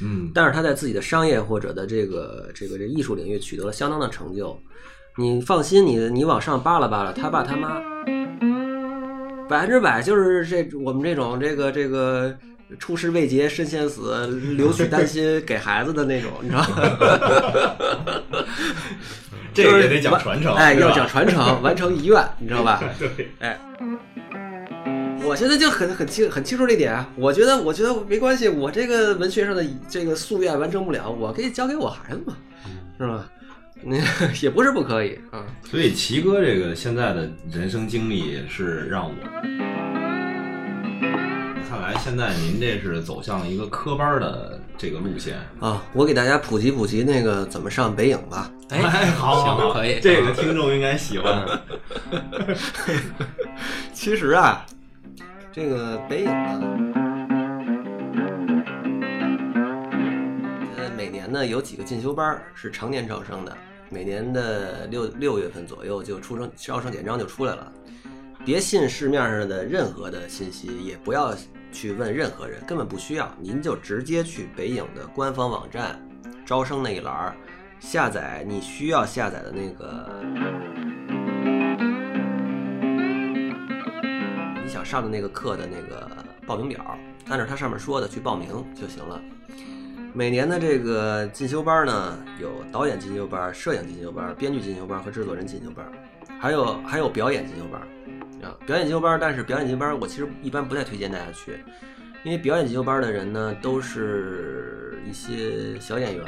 嗯，但是他在自己的商业或者的这个这个这艺术领域取得了相当的成就。你放心，你你往上扒拉扒拉，他爸他妈百分之百就是这我们这种这个这个出师未捷身先死，留取丹心给孩子的那种，你知道吗？这个也得讲传承，哎，要讲传承，完成遗愿，你知道吧？对，哎，我现在就很很清很清楚这点啊。我觉得，我觉得没关系，我这个文学上的这个夙愿完成不了，我可以交给我孩子嘛，是吧？那 也不是不可以啊。所以齐哥这个现在的人生经历是让我看来，现在您这是走向了一个科班的这个路线。啊，我给大家普及普及那个怎么上北影吧。哎，好行，可以，这个听众应该喜欢。其实啊，这个北影呢，呃，每年呢有几个进修班儿是常年招生的，每年的六六月份左右就出生招生简章就出来了。别信市面上的任何的信息，也不要去问任何人，根本不需要，您就直接去北影的官方网站招生那一栏儿下载你需要下载的那个你想上的那个课的那个报名表，按照它上面说的去报名就行了。每年的这个进修班呢，有导演进修班、摄影进修班、编剧进修班和制作人进修班，还有还有表演进修班啊。表演进修班，但是表演进修班我其实一般不太推荐大家去，因为表演进修班的人呢，都是一些小演员，